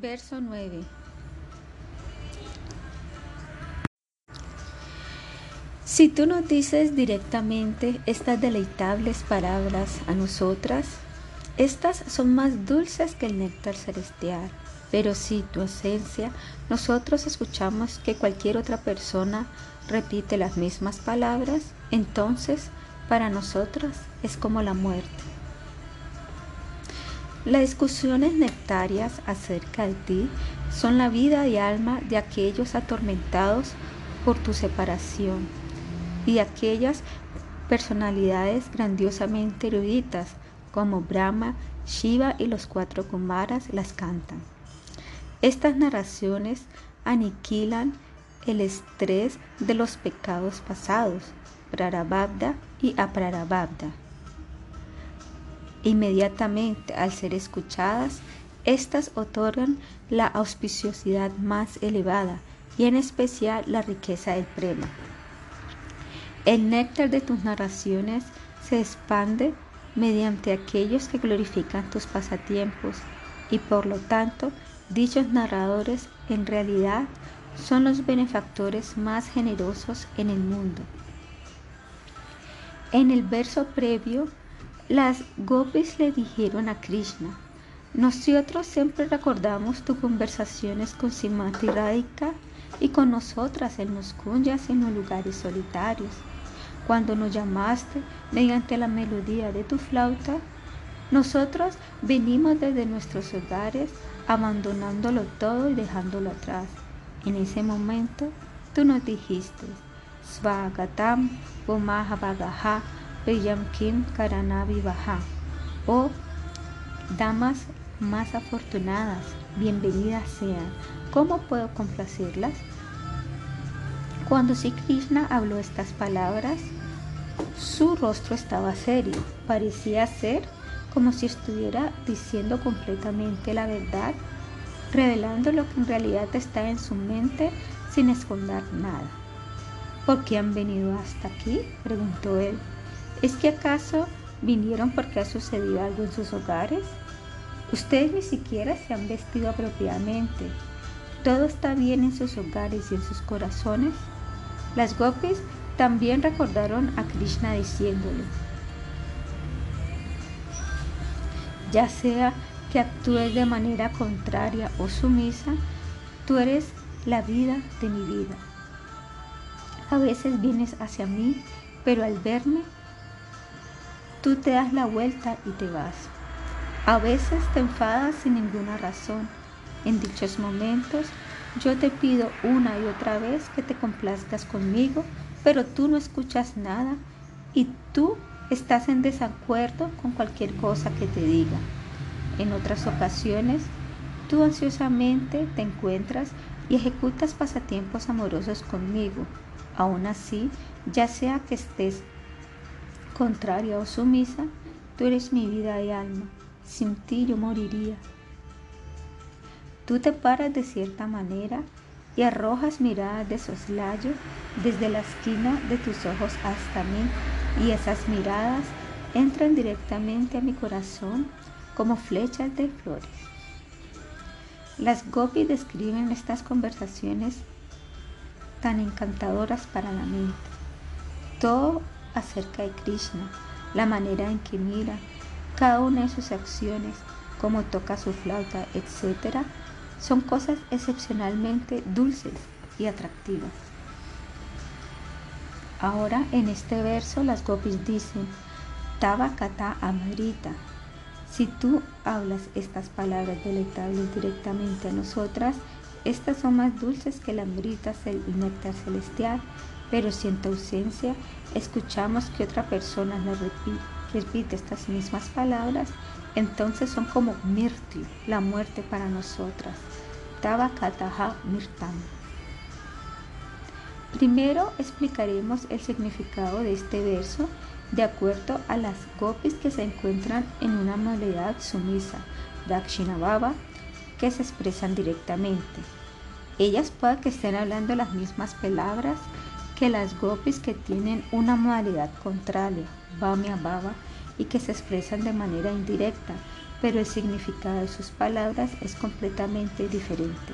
Verso 9. Si tú nos dices directamente estas deleitables palabras a nosotras, estas son más dulces que el néctar celestial. Pero si tu esencia, nosotros escuchamos que cualquier otra persona repite las mismas palabras, entonces para nosotras es como la muerte. Las discusiones nectarias acerca de ti son la vida y alma de aquellos atormentados por tu separación y de aquellas personalidades grandiosamente eruditas como Brahma, Shiva y los cuatro Kumaras las cantan. Estas narraciones aniquilan el estrés de los pecados pasados, Prarabhavda y Aprarabhavda. Inmediatamente al ser escuchadas, estas otorgan la auspiciosidad más elevada y en especial la riqueza del prema. El néctar de tus narraciones se expande mediante aquellos que glorifican tus pasatiempos y por lo tanto dichos narradores en realidad son los benefactores más generosos en el mundo. En el verso previo, las gopis le dijeron a Krishna, nosotros siempre recordamos tus conversaciones con Simati Radhika y con nosotras en los kunyas y en los lugares solitarios. Cuando nos llamaste mediante la melodía de tu flauta, nosotros venimos desde nuestros hogares abandonándolo todo y dejándolo atrás. En ese momento tú nos dijiste, Svagatam Bagaha Priyam Kim Karanavi Baha. Oh, damas más afortunadas, bienvenidas sean. ¿Cómo puedo complacerlas? Cuando Sri Krishna habló estas palabras, su rostro estaba serio, parecía ser como si estuviera diciendo completamente la verdad, revelando lo que en realidad está en su mente sin esconder nada. ¿Por qué han venido hasta aquí? preguntó él. ¿Es que acaso vinieron porque ha sucedido algo en sus hogares? Ustedes ni siquiera se han vestido apropiadamente. ¿Todo está bien en sus hogares y en sus corazones? Las gopis también recordaron a Krishna diciéndole, ya sea que actúes de manera contraria o sumisa, tú eres la vida de mi vida. A veces vienes hacia mí, pero al verme, tú te das la vuelta y te vas. A veces te enfadas sin ninguna razón. En dichos momentos, yo te pido una y otra vez que te complazcas conmigo, pero tú no escuchas nada y tú estás en desacuerdo con cualquier cosa que te diga. En otras ocasiones, tú ansiosamente te encuentras y ejecutas pasatiempos amorosos conmigo. Aún así, ya sea que estés contraria o sumisa, tú eres mi vida y alma. Sin ti yo moriría. Tú te paras de cierta manera y arrojas miradas de soslayo desde la esquina de tus ojos hasta mí y esas miradas entran directamente a mi corazón como flechas de flores. Las gopis describen estas conversaciones tan encantadoras para la mente. Todo acerca de Krishna, la manera en que mira, cada una de sus acciones, cómo toca su flauta, etc., son cosas excepcionalmente dulces y atractivas. Ahora en este verso las gopis dicen, Tava Kata Amrita, si tú hablas estas palabras deleitables directamente a nosotras, estas son más dulces que la amrita el néctar celestial, pero si en tu ausencia escuchamos que otra persona nos repite, estas mismas palabras, entonces son como mirti, la muerte para nosotras. Tava kataha mirtam. Primero explicaremos el significado de este verso de acuerdo a las gopis que se encuentran en una modalidad sumisa, Dakshinabhava, que se expresan directamente. Ellas pueden que estén hablando las mismas palabras que las gopis que tienen una modalidad contraria, Bhamya Bhava, y que se expresan de manera indirecta, pero el significado de sus palabras es completamente diferente.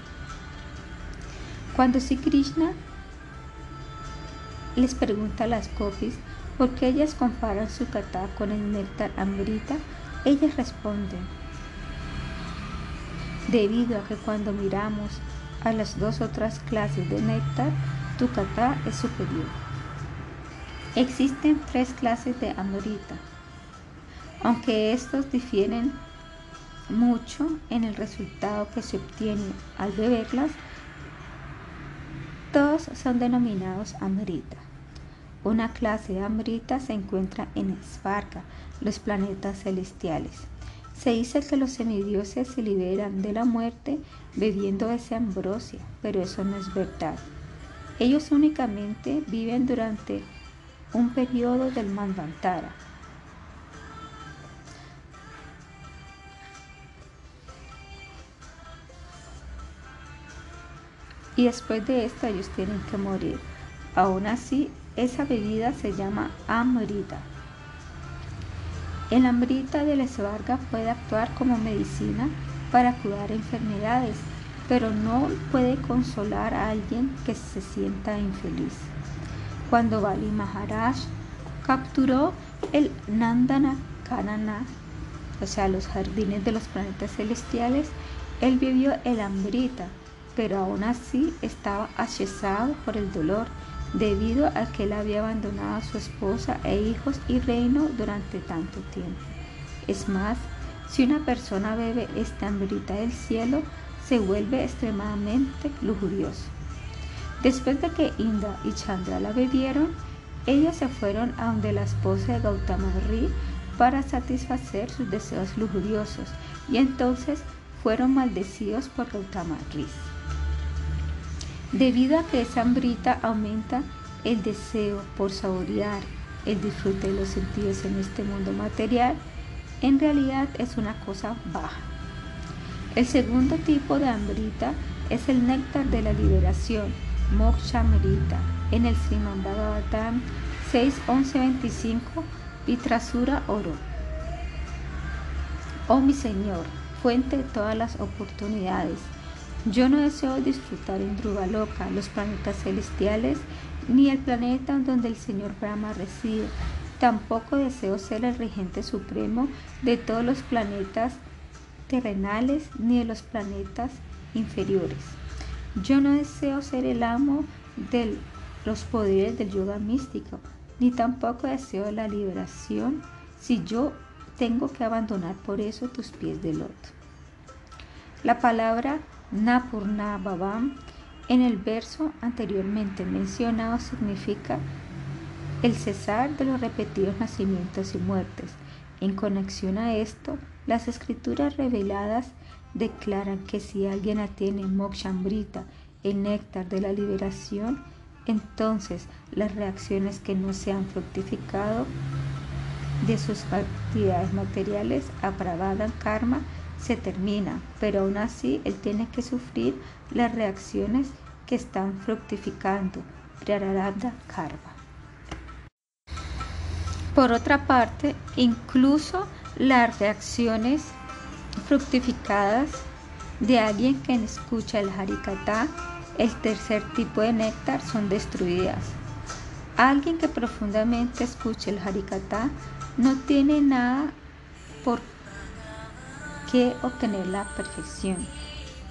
Cuando Sri Krishna les pregunta a las gopis por qué ellas comparan su kata con el néctar amrita, ellas responden, debido a que cuando miramos a las dos otras clases de néctar, tu kata es superior. Existen tres clases de amrita, aunque estos difieren mucho en el resultado que se obtiene al beberlas, todos son denominados amrita. Una clase de amrita se encuentra en Svarga, los planetas celestiales. Se dice que los semidioses se liberan de la muerte bebiendo esa ambrosia, pero eso no es verdad. Ellos únicamente viven durante un periodo del Manvantara, y después de esto ellos tienen que morir. Aún así, esa bebida se llama amrita. El amrita de la esbarga puede actuar como medicina para curar enfermedades, pero no puede consolar a alguien que se sienta infeliz. Cuando Bali Maharaj capturó el Nandana Kanana, o sea, los jardines de los planetas celestiales, él bebió el amrita pero aún así estaba asesado por el dolor debido a que él había abandonado a su esposa e hijos y reino durante tanto tiempo. Es más, si una persona bebe esta hambrita del cielo, se vuelve extremadamente lujurioso. Después de que Indra y Chandra la bebieron, ellos se fueron a donde la esposa de Gautama Ri para satisfacer sus deseos lujuriosos y entonces fueron maldecidos por Gautama Ri. Debido a que esa hambrita aumenta el deseo por saborear el disfrute de los sentidos en este mundo material, en realidad es una cosa baja. El segundo tipo de hambrita es el néctar de la liberación, Moksha Amrita, en el Sriman Bhagavatam 6.11.25, Vitrasura Oro. Oh mi Señor, fuente de todas las oportunidades, yo no deseo disfrutar en Loca, los planetas celestiales, ni el planeta donde el Señor Brahma reside. Tampoco deseo ser el regente supremo de todos los planetas terrenales ni de los planetas inferiores. Yo no deseo ser el amo de los poderes del yoga místico, ni tampoco deseo la liberación si yo tengo que abandonar por eso tus pies de loto. La palabra Napurna Bhavam en el verso anteriormente mencionado significa el cesar de los repetidos nacimientos y muertes. En conexión a esto, las escrituras reveladas declaran que si alguien atiene Mokshambrita, el néctar de la liberación, entonces las reacciones que no se han fructificado de sus actividades materiales, apravadan karma, se termina, pero aún así él tiene que sufrir las reacciones que están fructificando, Prararabdha Karma. Por otra parte, incluso las reacciones fructificadas de alguien que escucha el Harikata, el tercer tipo de néctar, son destruidas. Alguien que profundamente escucha el Harikata no tiene nada por que obtener la perfección.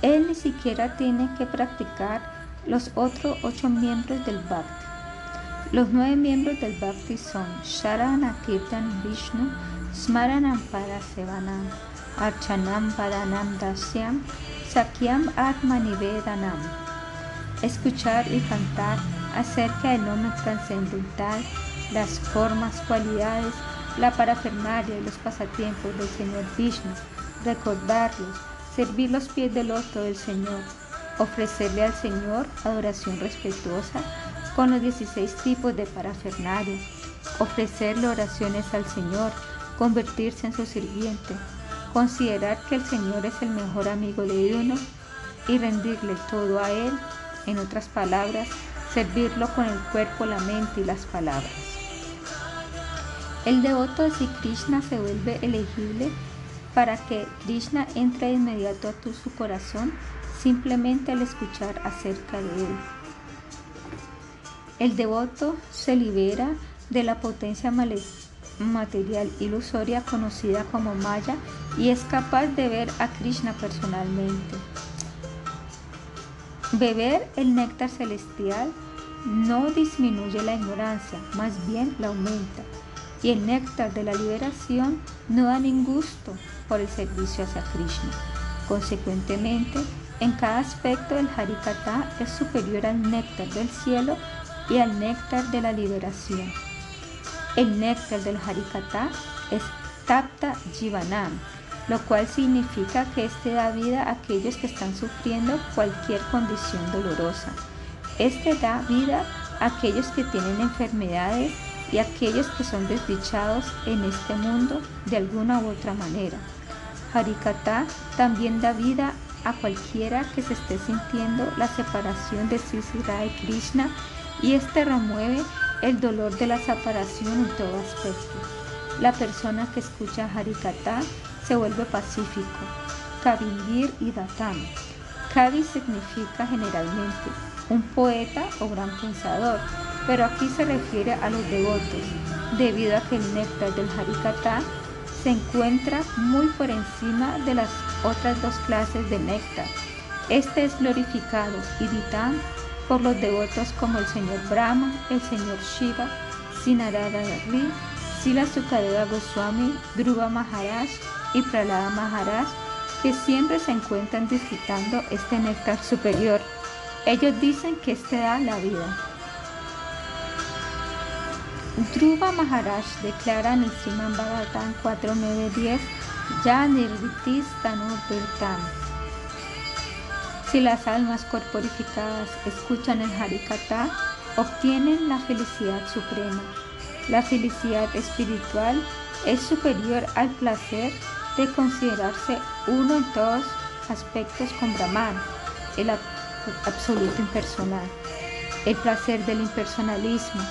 Él ni siquiera tiene que practicar los otros ocho miembros del Bhakti. Los nueve miembros del Bhakti son Sharana Kirtan Vishnu, Smaranam Parasevanam, Archanam Padanam Dasyam, Sakyam Atmanivedanam. Escuchar y cantar acerca del nombre trascendental, las formas, cualidades, la parafernalia y los pasatiempos del Señor Vishnu recordarlos, servir los pies del loto del Señor, ofrecerle al Señor adoración respetuosa con los 16 tipos de parafernalia, ofrecerle oraciones al Señor, convertirse en su sirviente, considerar que el Señor es el mejor amigo de uno y rendirle todo a Él, en otras palabras, servirlo con el cuerpo, la mente y las palabras. El devoto de Sri Krishna se vuelve elegible para que Krishna entre de inmediato a su corazón simplemente al escuchar acerca de él. El devoto se libera de la potencia material ilusoria conocida como Maya y es capaz de ver a Krishna personalmente. Beber el néctar celestial no disminuye la ignorancia, más bien la aumenta. Y el néctar de la liberación no da ningún gusto por el servicio hacia Krishna. Consecuentemente, en cada aspecto el Harikata es superior al néctar del cielo y al néctar de la liberación. El néctar del Harikata es Tapta Jivanam, lo cual significa que este da vida a aquellos que están sufriendo cualquier condición dolorosa. Este da vida a aquellos que tienen enfermedades y a aquellos que son desdichados en este mundo de alguna u otra manera. Harikata también da vida a cualquiera que se esté sintiendo la separación de Sisira y Krishna y este remueve el dolor de la separación en todo aspecto. La persona que escucha Harikata se vuelve pacífico. Kavindir y Datam. Kavi significa generalmente un poeta o gran pensador, pero aquí se refiere a los devotos, debido a que el néctar del Harikata se encuentra muy por encima de las otras dos clases de néctar. Este es glorificado y Ditam por los devotos como el señor Brahma, el señor Shiva, Sinarada Sila Sukadeva Goswami, Dhruva Maharaj y Pralada Maharaj, que siempre se encuentran disfrutando este néctar superior. Ellos dicen que este da la vida. Dhruva Maharaj declara en el Sriman Bhagavatam 4.9.10 Ya Nirvitis Tanur Si las almas corporificadas escuchan el Harikata, obtienen la felicidad suprema. La felicidad espiritual es superior al placer de considerarse uno en todos aspectos con Brahman, el absoluto impersonal. El placer del impersonalismo,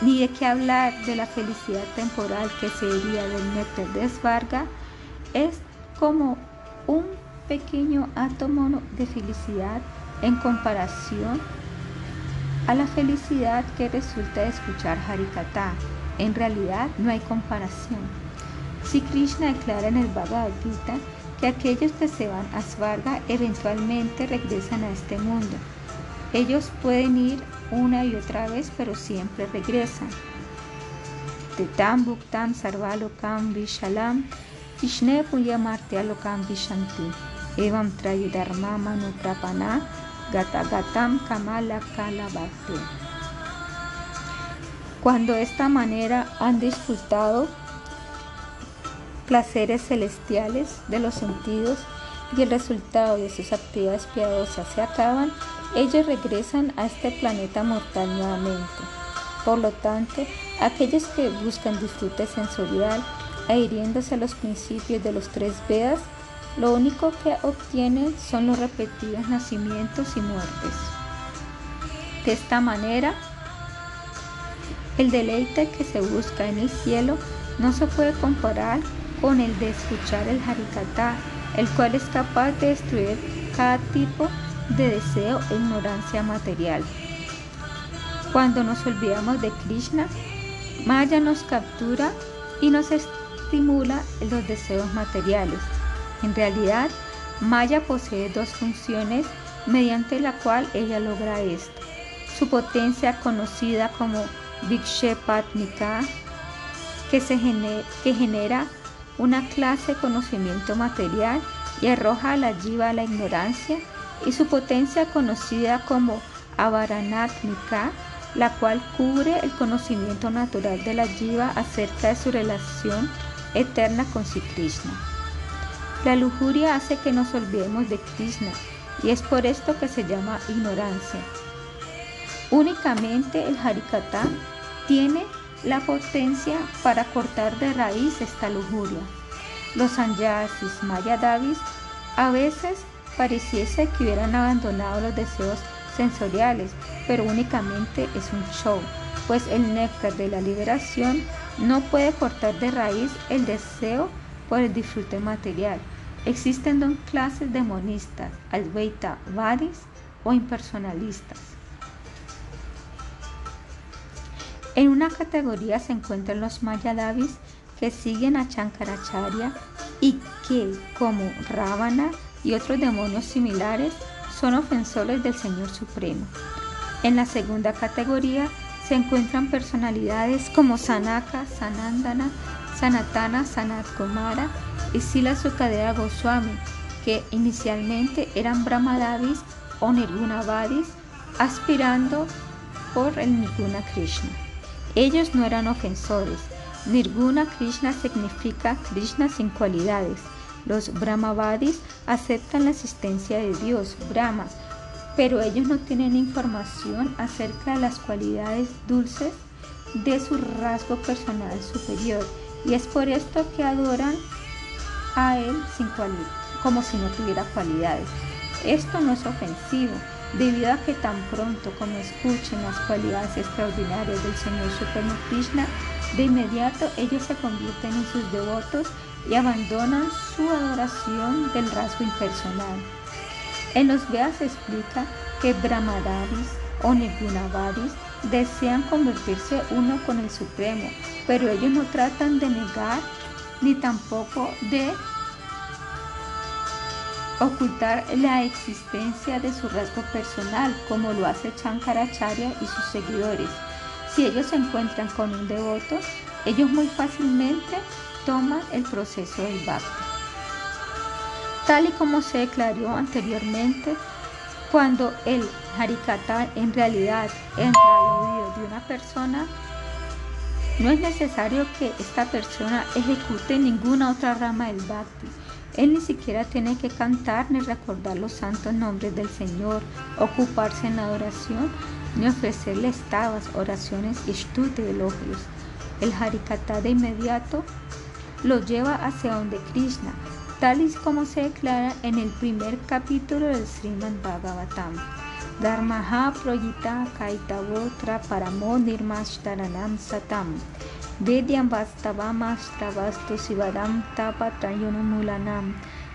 ni de qué hablar de la felicidad temporal que se sería del néctar de Svarga, es como un pequeño átomo de felicidad en comparación a la felicidad que resulta de escuchar Harikata. En realidad no hay comparación. Si Krishna declara en el Bhagavad Gita que aquellos que se van a Svarga eventualmente regresan a este mundo. Ellos pueden ir una y otra vez, pero siempre regresan. Tetam Bhuktam Sarvalokam Vishalam Vishne Puyamartyalokam Vishanti Evam Trayudharma Manu Prapana Gata Gatam Kamala Kalabhakti. Cuando de esta manera han disfrutado placeres celestiales de los sentidos y el resultado de sus actividades piadosas se acaban, ellos regresan a este planeta mortal nuevamente. Por lo tanto, aquellos que buscan disfrute sensorial, adhiriéndose a los principios de los tres Vedas, lo único que obtienen son los repetidos nacimientos y muertes. De esta manera, el deleite que se busca en el cielo no se puede comparar con el de escuchar el Harikata, el cual es capaz de destruir cada tipo de deseo e ignorancia material. Cuando nos olvidamos de Krishna, Maya nos captura y nos estimula los deseos materiales. En realidad, Maya posee dos funciones mediante la cual ella logra esto. Su potencia conocida como Vikshepatnika, que, se que genera una clase de conocimiento material y arroja a la jiva a la ignorancia y su potencia conocida como Avaranatmika, la cual cubre el conocimiento natural de la jiva acerca de su relación eterna con Sri Krishna. La lujuria hace que nos olvidemos de Krishna y es por esto que se llama ignorancia. Únicamente el Harikata tiene la potencia para cortar de raíz esta lujuria. Los sanyasis mayadavis a veces pareciese que hubieran abandonado los deseos sensoriales, pero únicamente es un show, pues el néctar de la liberación no puede cortar de raíz el deseo por el disfrute material. Existen dos clases de monistas, Advaita Vadis o impersonalistas. En una categoría se encuentran los Mayadavis que siguen a Chankaracharya y que, como Ravana y otros demonios similares, son ofensores del Señor Supremo. En la segunda categoría se encuentran personalidades como Sanaka, Sanandana, Sanatana, Sanat Kumara y Sila Sukadeva Goswami, que inicialmente eran Brahmadavis o Nirgunavadis, aspirando por el Nirguna Krishna. Ellos no eran ofensores. Nirguna Krishna significa Krishna sin cualidades. Los Brahmavadis aceptan la existencia de Dios, Brahma, pero ellos no tienen información acerca de las cualidades dulces de su rasgo personal superior y es por esto que adoran a él sin como si no tuviera cualidades. Esto no es ofensivo, debido a que tan pronto como escuchen las cualidades extraordinarias del Señor Supremo Krishna, de inmediato ellos se convierten en sus devotos y abandonan su adoración del rasgo impersonal. En los Vedas se explica que Brahmadaris o Nirgunavaris desean convertirse uno con el Supremo, pero ellos no tratan de negar ni tampoco de ocultar la existencia de su rasgo personal, como lo hace Chankaracharya y sus seguidores. Si ellos se encuentran con un devoto, ellos muy fácilmente toman el proceso del bhakti. Tal y como se declaró anteriormente, cuando el harikata en realidad entra al oído de una persona, no es necesario que esta persona ejecute ninguna otra rama del bhakti. Él ni siquiera tiene que cantar ni recordar los santos nombres del Señor, ocuparse en la adoración, ni ofrecerle estabas, oraciones y estudios elogios. El harikata de inmediato lo lleva hacia donde Krishna, tal y como se declara en el primer capítulo del Srimad Bhagavatam. Dharmaha proyita kaitavotra paramo nirmashtaranam satam. Vedyam vastavamastravastu sivadam tapatayunamulanam.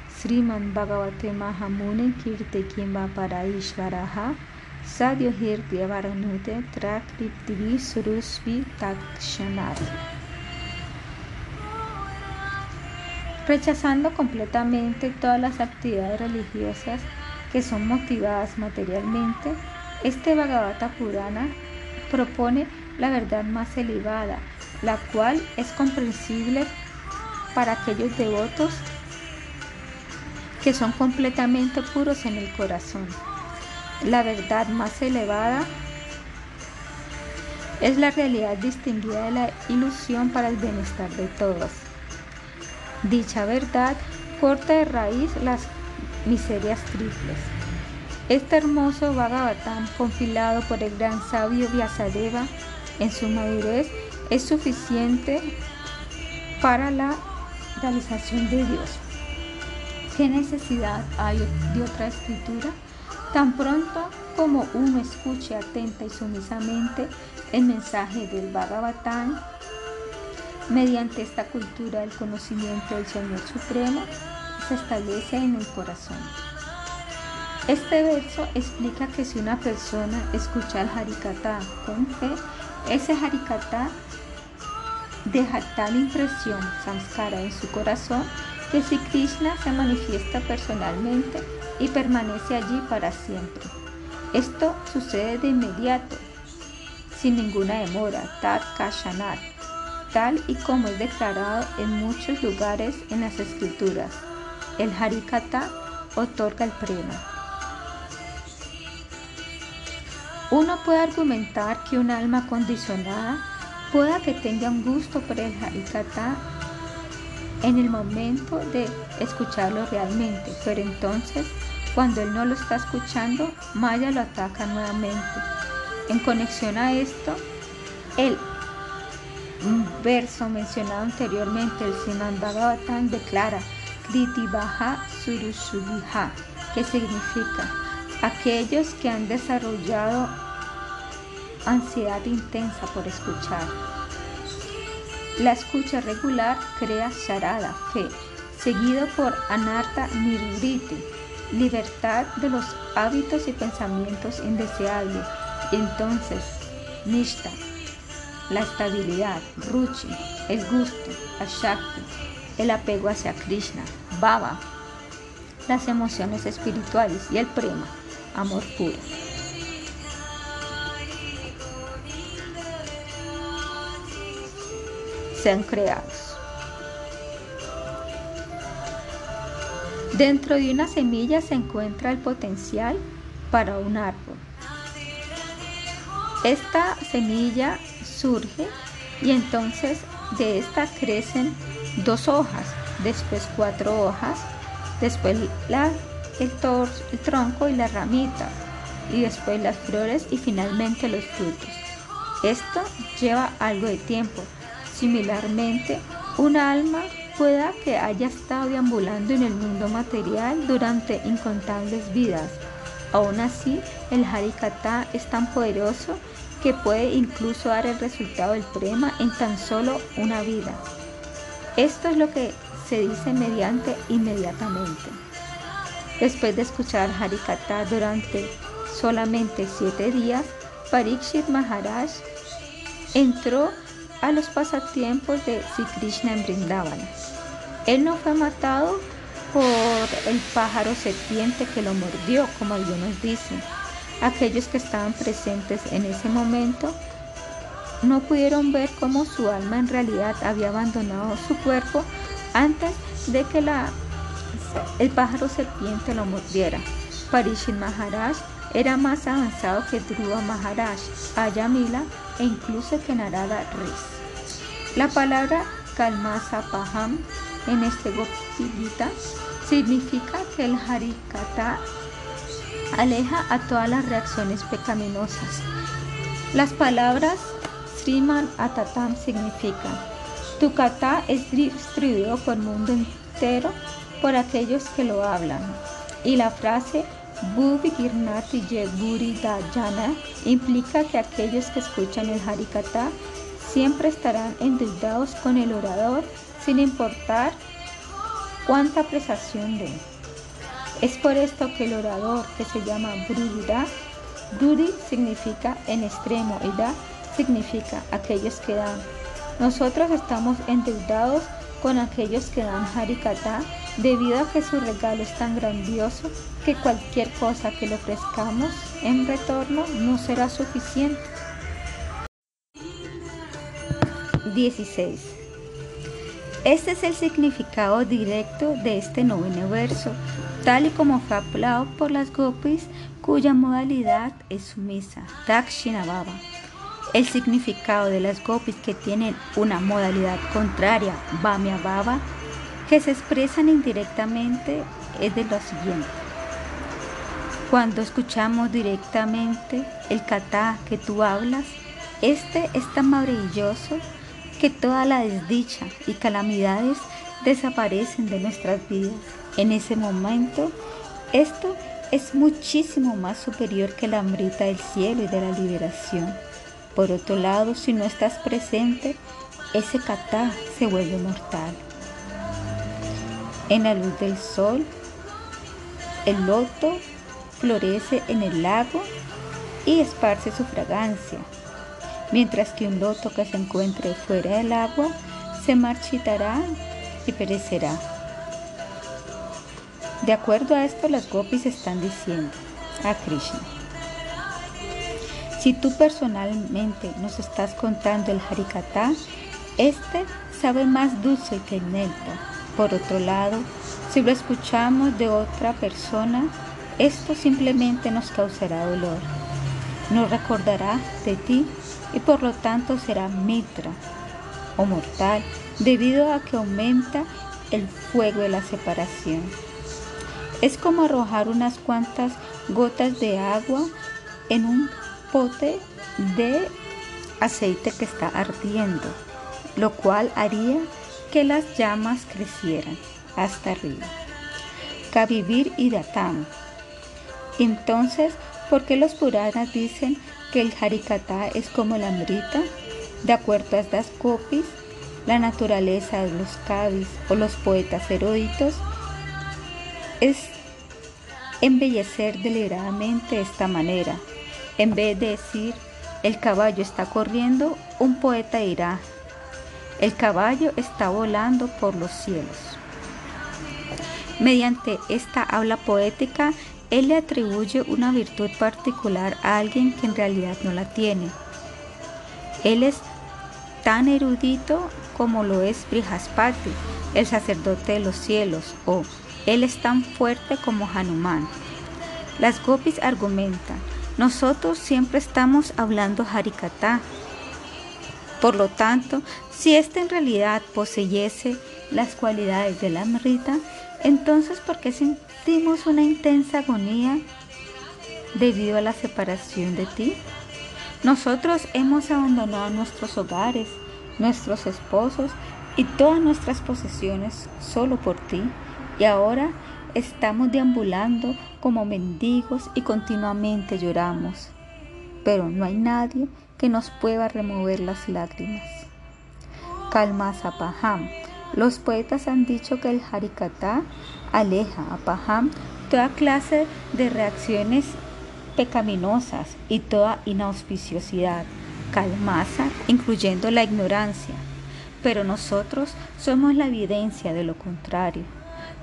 Sriman Bhagavate Mahamune Kirte Kimba Paraishvaraha Sadyo Hirtya Varanute Trakriptivi Surusvi Takshanat. Rechazando completamente todas las actividades religiosas que son motivadas materialmente, este Bhagavata Purana propone la verdad más elevada, la cual es comprensible para aquellos devotos que son completamente puros en el corazón. La verdad más elevada es la realidad distinguida de la ilusión para el bienestar de todos. Dicha verdad corta de raíz las miserias triples. Este hermoso Bhagavatam, compilado por el gran sabio Vyasadeva en su madurez, es suficiente para la realización de Dios. ¿Qué necesidad hay de otra escritura? Tan pronto como uno escuche atenta y sumisamente el mensaje del Bhagavatam, mediante esta cultura del conocimiento del Señor Supremo, se establece en el corazón. Este verso explica que si una persona escucha el Harikata con fe, ese Harikata deja tal impresión, samskara, en su corazón que si Krishna se manifiesta personalmente y permanece allí para siempre. Esto sucede de inmediato, sin ninguna demora, tat kashanat, tal y como es declarado en muchos lugares en las escrituras. El Harikata otorga el prema. Uno puede argumentar que un alma condicionada pueda que tenga un gusto por el Harikata en el momento de escucharlo realmente, pero entonces cuando él no lo está escuchando, Maya lo ataca nuevamente. En conexión a esto, el verso mencionado anteriormente, el Bhagavatam, declara Kriti Baja Surushubiha, que significa aquellos que han desarrollado ansiedad intensa por escuchar. La escucha regular crea Sharada, fe, seguido por Anarta Nirvriti, libertad de los hábitos y pensamientos indeseables. Entonces, Nishta, la estabilidad, Ruchi, el gusto, Ashakti, el apego hacia Krishna, Baba, las emociones espirituales y el prema, amor puro. Sean creados. Dentro de una semilla se encuentra el potencial para un árbol. Esta semilla surge y entonces de esta crecen dos hojas, después cuatro hojas, después la, el, el tronco y las ramitas, y después las flores y finalmente los frutos. Esto lleva algo de tiempo. Similarmente, un alma pueda que haya estado deambulando en el mundo material durante incontables vidas. Aún así, el Harikata es tan poderoso que puede incluso dar el resultado del prema en tan solo una vida. Esto es lo que se dice mediante inmediatamente. Después de escuchar Harikata durante solamente siete días, Parikshit Maharaj entró a los pasatiempos de Sri Krishna en Vrindavana. Él no fue matado por el pájaro serpiente que lo mordió, como algunos dicen. Aquellos que estaban presentes en ese momento no pudieron ver cómo su alma en realidad había abandonado su cuerpo antes de que la, el pájaro serpiente lo mordiera. Parishit Maharaj era más avanzado que Dhruva Maharaj, Ayamila e incluso que Narada Riz. La palabra Kalmasa Paham en este Gopilita significa que el Harikata aleja a todas las reacciones pecaminosas. Las palabras Sriman Atatam significan tu kata es distribuido por el mundo entero por aquellos que lo hablan. Y la frase Bhuvi Girnati Guri Dayana implica que aquellos que escuchan el Harikata siempre estarán endeudados con el orador sin importar cuánta apreciación den. Es por esto que el orador que se llama Brudira, Brudi significa en extremo y Da significa aquellos que dan. Nosotros estamos endeudados con aquellos que dan Harikata debido a que su regalo es tan grandioso que cualquier cosa que le ofrezcamos en retorno no será suficiente. 16. Este es el significado directo de este noveno verso, tal y como fue hablado por las gopis cuya modalidad es sumisa, Dakshina Baba. El significado de las gopis que tienen una modalidad contraria, Bamya Baba, que se expresan indirectamente es de lo siguiente. Cuando escuchamos directamente el kata que tú hablas, este es tan maravilloso que toda la desdicha y calamidades desaparecen de nuestras vidas. En ese momento, esto es muchísimo más superior que la hambrita del cielo y de la liberación. Por otro lado, si no estás presente, ese kata se vuelve mortal. En la luz del sol, el loto florece en el lago y esparce su fragancia mientras que un loto que se encuentre fuera del agua se marchitará y perecerá. De acuerdo a esto, las gopis están diciendo a Krishna. Si tú personalmente nos estás contando el Harikata, este sabe más dulce que el néctar. Por otro lado, si lo escuchamos de otra persona, esto simplemente nos causará dolor. Nos recordará de ti y por lo tanto será mitra o mortal debido a que aumenta el fuego de la separación. Es como arrojar unas cuantas gotas de agua en un de aceite que está ardiendo, lo cual haría que las llamas crecieran hasta arriba. Kavivir y Datam. Entonces, ¿por qué los Puranas dicen que el Harikata es como la amrita. De acuerdo a estas copies, la naturaleza de los cavis o los poetas eruditos es embellecer deliberadamente de esta manera. En vez de decir, el caballo está corriendo, un poeta dirá, el caballo está volando por los cielos. Mediante esta habla poética, él le atribuye una virtud particular a alguien que en realidad no la tiene. Él es tan erudito como lo es Brihaspati, el sacerdote de los cielos, o él es tan fuerte como Hanuman. Las gopis argumentan, nosotros siempre estamos hablando Harikata. Por lo tanto, si éste en realidad poseyese las cualidades de la Amrita, entonces ¿por qué sentimos una intensa agonía debido a la separación de ti? Nosotros hemos abandonado nuestros hogares, nuestros esposos y todas nuestras posesiones solo por ti y ahora estamos deambulando como mendigos y continuamente lloramos, pero no hay nadie que nos pueda remover las lágrimas. Calma Paham. Los poetas han dicho que el Harikata aleja a Paham toda clase de reacciones pecaminosas y toda inauspiciosidad, calmasa, incluyendo la ignorancia. Pero nosotros somos la evidencia de lo contrario.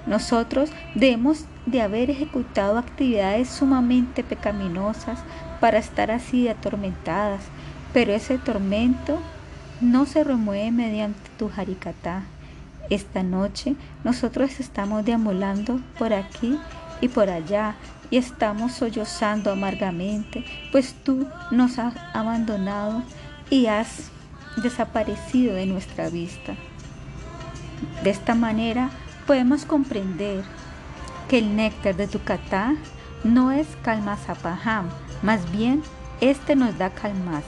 Nosotros debemos de haber ejecutado actividades sumamente pecaminosas para estar así atormentadas, pero ese tormento no se remueve mediante tu harikata. Esta noche nosotros estamos deambulando por aquí y por allá y estamos sollozando amargamente, pues tú nos has abandonado y has desaparecido de nuestra vista. De esta manera podemos comprender que el néctar de tu katá no es kalmasapaham, más bien este nos da calmas.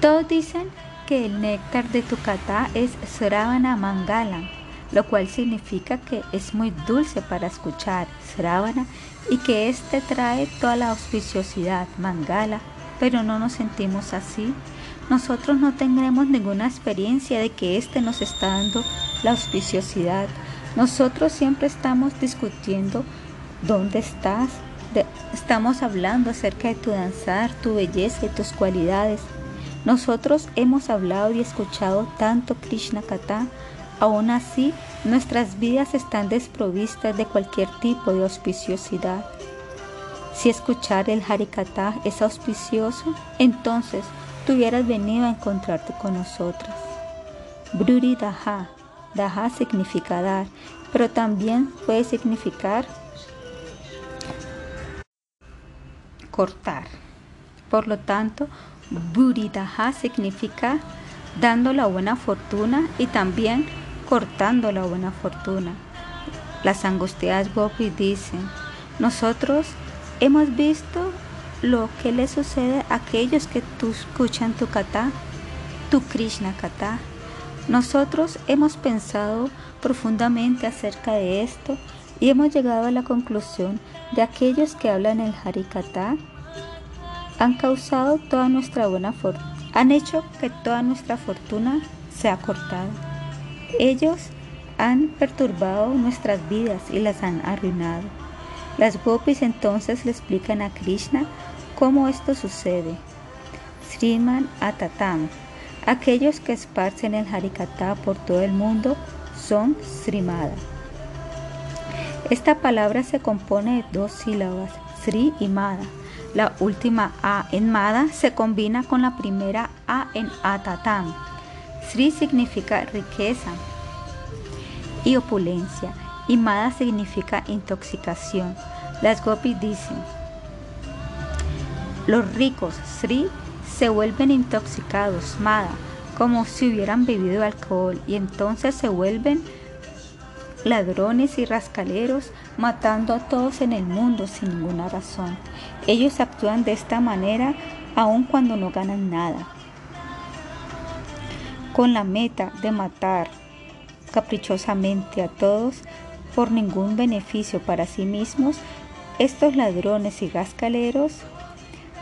Todos dicen que el néctar de tu katá es Sravana Mangala, lo cual significa que es muy dulce para escuchar, Sravana, y que este trae toda la auspiciosidad, Mangala, pero no nos sentimos así. Nosotros no tendremos ninguna experiencia de que este nos está dando la auspiciosidad. Nosotros siempre estamos discutiendo dónde estás. estamos hablando acerca de tu danzar, tu belleza y tus cualidades. Nosotros hemos hablado y escuchado tanto Krishna Kata, aún así nuestras vidas están desprovistas de cualquier tipo de auspiciosidad. Si escuchar el Harikata es auspicioso, entonces tú hubieras venido a encontrarte con nosotras. Bruri Daha significa dar, pero también puede significar cortar. Por lo tanto, Buridaha significa dando la buena fortuna y también cortando la buena fortuna. Las angustiadas Gopi dicen, nosotros hemos visto lo que le sucede a aquellos que tú escuchan tu kata, tu Krishna kata, nosotros hemos pensado profundamente acerca de esto y hemos llegado a la conclusión de aquellos que hablan el Harikata han causado toda nuestra buena fortuna, han hecho que toda nuestra fortuna sea cortada. Ellos han perturbado nuestras vidas y las han arruinado. Las gopis entonces le explican a Krishna cómo esto sucede. Sriman Atatam Aquellos que esparcen el Harikata por todo el mundo son Srimada. Esta palabra se compone de dos sílabas, Sri y Mada. La última A en Mada se combina con la primera A en Atatam. Sri significa riqueza y opulencia y Mada significa intoxicación. Las gopis dicen, los ricos Sri se vuelven intoxicados, Mada, como si hubieran bebido alcohol y entonces se vuelven ladrones y rascaleros, matando a todos en el mundo sin ninguna razón. Ellos actúan de esta manera aun cuando no ganan nada, con la meta de matar caprichosamente a todos por ningún beneficio para sí mismos, estos ladrones y rascaleros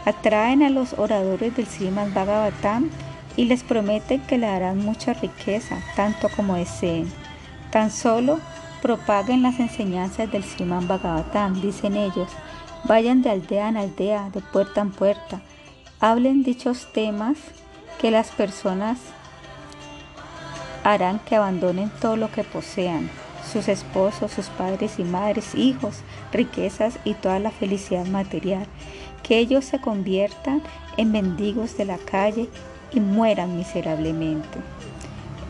atraen a los oradores del Srimad Bhagavatam y les prometen que le darán mucha riqueza, tanto como deseen. Tan solo propaguen las enseñanzas del Sriman Bhagavatam, dicen ellos. Vayan de aldea en aldea, de puerta en puerta. Hablen dichos temas que las personas harán que abandonen todo lo que posean, sus esposos, sus padres y madres, hijos, riquezas y toda la felicidad material, que ellos se conviertan en mendigos de la calle y mueran miserablemente.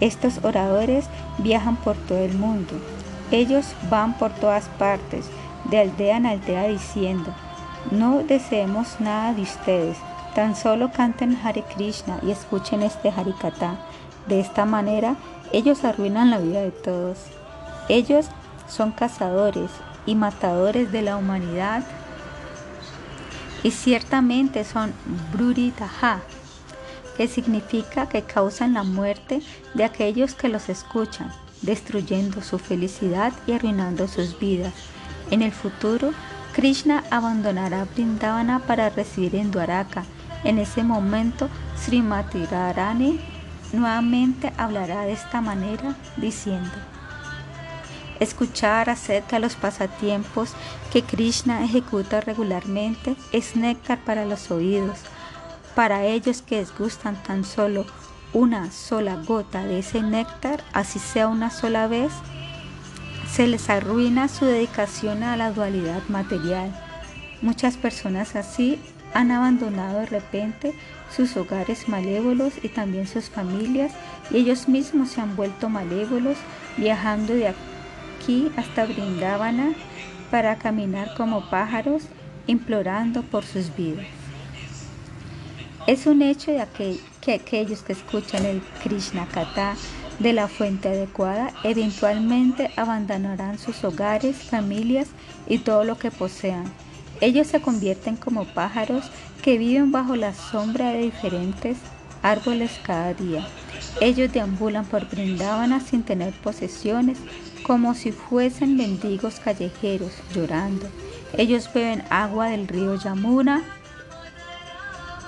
Estos oradores viajan por todo el mundo. Ellos van por todas partes, de aldea en aldea diciendo, no deseemos nada de ustedes, tan solo canten Hare Krishna y escuchen este Harikata. De esta manera, ellos arruinan la vida de todos. Ellos son cazadores y matadores de la humanidad y ciertamente son Bruritaha, que significa que causan la muerte de aquellos que los escuchan, destruyendo su felicidad y arruinando sus vidas. En el futuro, Krishna abandonará Brindavana para residir en Dwaraka. En ese momento, Srimati Radharani nuevamente hablará de esta manera, diciendo, Escuchar acerca de los pasatiempos que Krishna ejecuta regularmente es néctar para los oídos. Para ellos que gustan tan solo una sola gota de ese néctar, así sea una sola vez, se les arruina su dedicación a la dualidad material. Muchas personas así han abandonado de repente sus hogares malévolos y también sus familias y ellos mismos se han vuelto malévolos viajando de hasta Brindavana para caminar como pájaros implorando por sus vidas. Es un hecho de que aquellos que escuchan el Krishna Kata de la fuente adecuada eventualmente abandonarán sus hogares, familias y todo lo que posean. Ellos se convierten como pájaros que viven bajo la sombra de diferentes árboles cada día. Ellos deambulan por Brindavana sin tener posesiones, como si fuesen mendigos callejeros llorando. Ellos beben agua del río Yamuna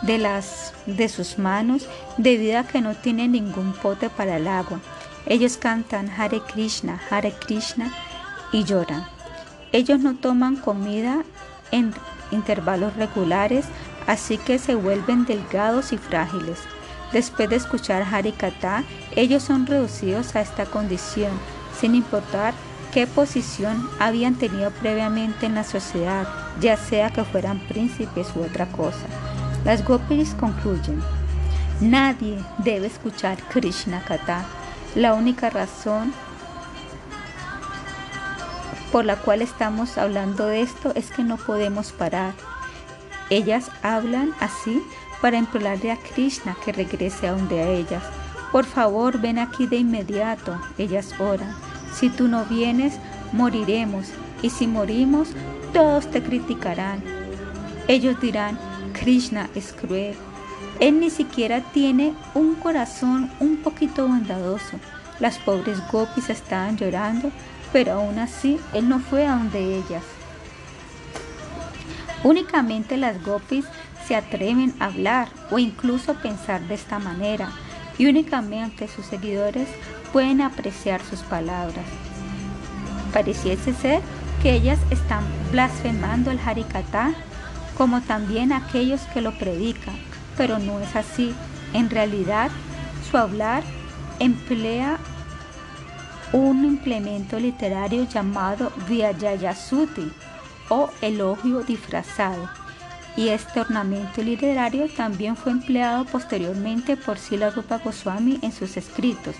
de, las, de sus manos debido a que no tienen ningún pote para el agua. Ellos cantan Hare Krishna, Hare Krishna y lloran. Ellos no toman comida en intervalos regulares, así que se vuelven delgados y frágiles. Después de escuchar Harikata, ellos son reducidos a esta condición sin importar qué posición habían tenido previamente en la sociedad, ya sea que fueran príncipes u otra cosa. Las gopis concluyen, nadie debe escuchar Krishna Kata. La única razón por la cual estamos hablando de esto es que no podemos parar. Ellas hablan así para implorarle a Krishna que regrese a donde a ellas. Por favor, ven aquí de inmediato. Ellas oran. Si tú no vienes, moriremos. Y si morimos, todos te criticarán. Ellos dirán, Krishna es cruel. Él ni siquiera tiene un corazón un poquito bondadoso. Las pobres gopis estaban llorando, pero aún así él no fue a donde ellas. Únicamente las gopis se atreven a hablar o incluso pensar de esta manera y únicamente sus seguidores pueden apreciar sus palabras. Pareciese ser que ellas están blasfemando el Harikata como también aquellos que lo predican, pero no es así. En realidad, su hablar emplea un implemento literario llamado Vyayayasuti o elogio disfrazado y este ornamento literario también fue empleado posteriormente por Sila Rupa Goswami en sus escritos.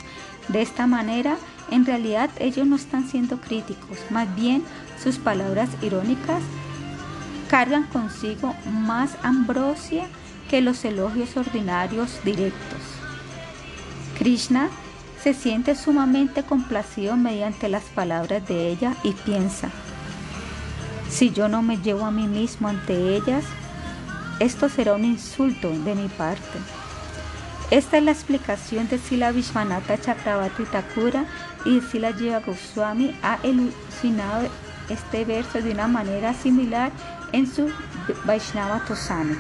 De esta manera, en realidad ellos no están siendo críticos, más bien sus palabras irónicas cargan consigo más ambrosia que los elogios ordinarios directos. Krishna se siente sumamente complacido mediante las palabras de ella y piensa, si yo no me llevo a mí mismo ante ellas, esto será un insulto de mi parte. Esta es la explicación de Sila Vishwanatha Chakravarti Thakura y Sila Jiva Goswami ha elucinado este verso de una manera similar en su Vaishnava Tosani.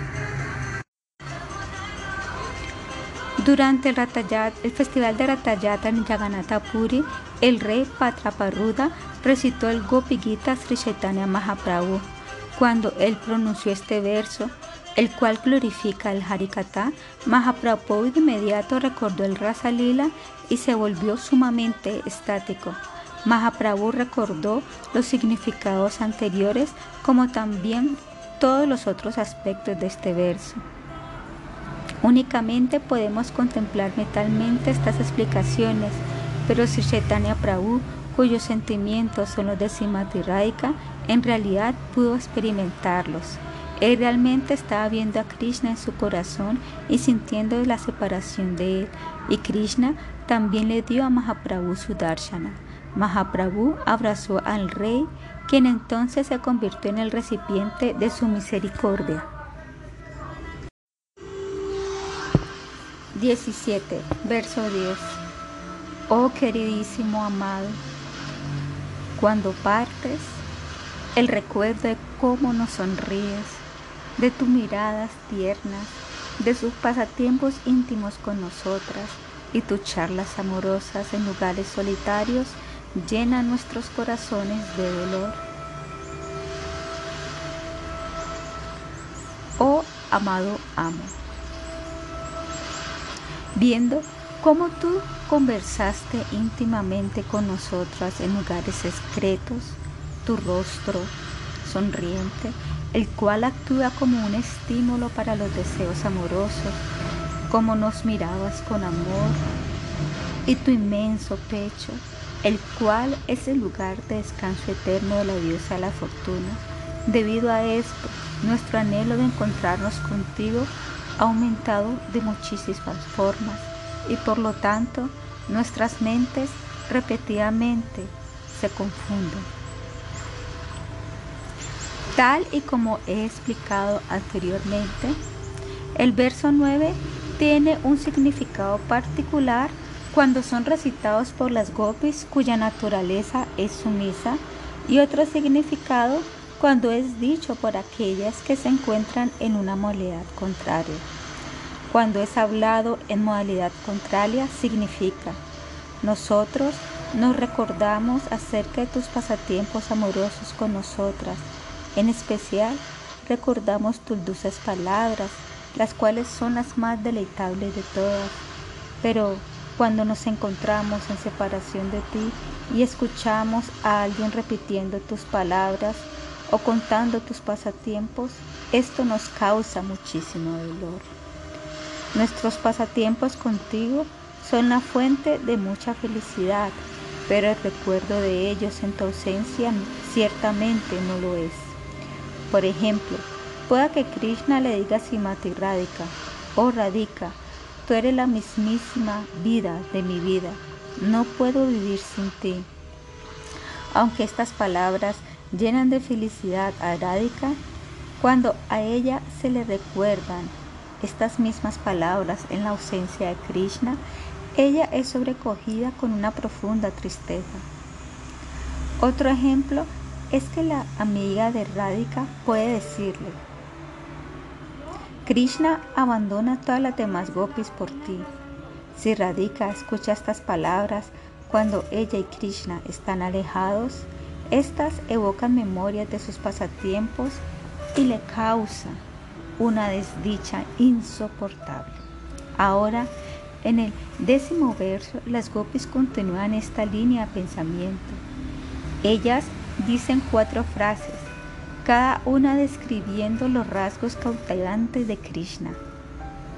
Durante el, el festival de Ratayata en Puri, el rey Patraparuda recitó el Gopi Gita Sri Chaitanya Mahaprabhu. Cuando él pronunció este verso, el cual glorifica el Harikata, Mahaprabhu de inmediato recordó el Rasa Lila y se volvió sumamente estático. Mahaprabhu recordó los significados anteriores como también todos los otros aspectos de este verso. Únicamente podemos contemplar mentalmente estas explicaciones, pero Sri Chaitanya Prabhu, cuyos sentimientos son los de Simati Raika, en realidad pudo experimentarlos. Él realmente estaba viendo a Krishna en su corazón y sintiendo la separación de él, y Krishna también le dio a Mahaprabhu su darshana. Mahaprabhu abrazó al rey, quien entonces se convirtió en el recipiente de su misericordia. 17, verso 10. Oh queridísimo amado, cuando partes, el recuerdo de cómo nos sonríes, de tus miradas tiernas, de sus pasatiempos íntimos con nosotras y tus charlas amorosas en lugares solitarios llena nuestros corazones de dolor. Oh amado amo viendo cómo tú conversaste íntimamente con nosotras en lugares secretos, tu rostro sonriente, el cual actúa como un estímulo para los deseos amorosos, como nos mirabas con amor, y tu inmenso pecho, el cual es el lugar de descanso eterno de la diosa de la fortuna. Debido a esto, nuestro anhelo de encontrarnos contigo ha aumentado de muchísimas formas y por lo tanto nuestras mentes repetidamente se confunden. Tal y como he explicado anteriormente, el verso 9 tiene un significado particular cuando son recitados por las gopis cuya naturaleza es sumisa y otro significado cuando es dicho por aquellas que se encuentran en una modalidad contraria. Cuando es hablado en modalidad contraria significa, nosotros nos recordamos acerca de tus pasatiempos amorosos con nosotras. En especial, recordamos tus dulces palabras, las cuales son las más deleitables de todas. Pero cuando nos encontramos en separación de ti y escuchamos a alguien repitiendo tus palabras, o contando tus pasatiempos, esto nos causa muchísimo dolor. Nuestros pasatiempos contigo son la fuente de mucha felicidad, pero el recuerdo de ellos en tu ausencia ciertamente no lo es. Por ejemplo, pueda que Krishna le diga a Simati Radhika, oh Radhika, tú eres la mismísima vida de mi vida, no puedo vivir sin ti. Aunque estas palabras llenan de felicidad a Radhika cuando a ella se le recuerdan estas mismas palabras en la ausencia de Krishna, ella es sobrecogida con una profunda tristeza. Otro ejemplo es que la amiga de Radhika puede decirle, Krishna abandona todas las demás gopis por ti. Si Radhika escucha estas palabras cuando ella y Krishna están alejados, estas evocan memorias de sus pasatiempos y le causan una desdicha insoportable. Ahora, en el décimo verso, las gopis continúan esta línea de pensamiento. Ellas dicen cuatro frases, cada una describiendo los rasgos cautivantes de Krishna.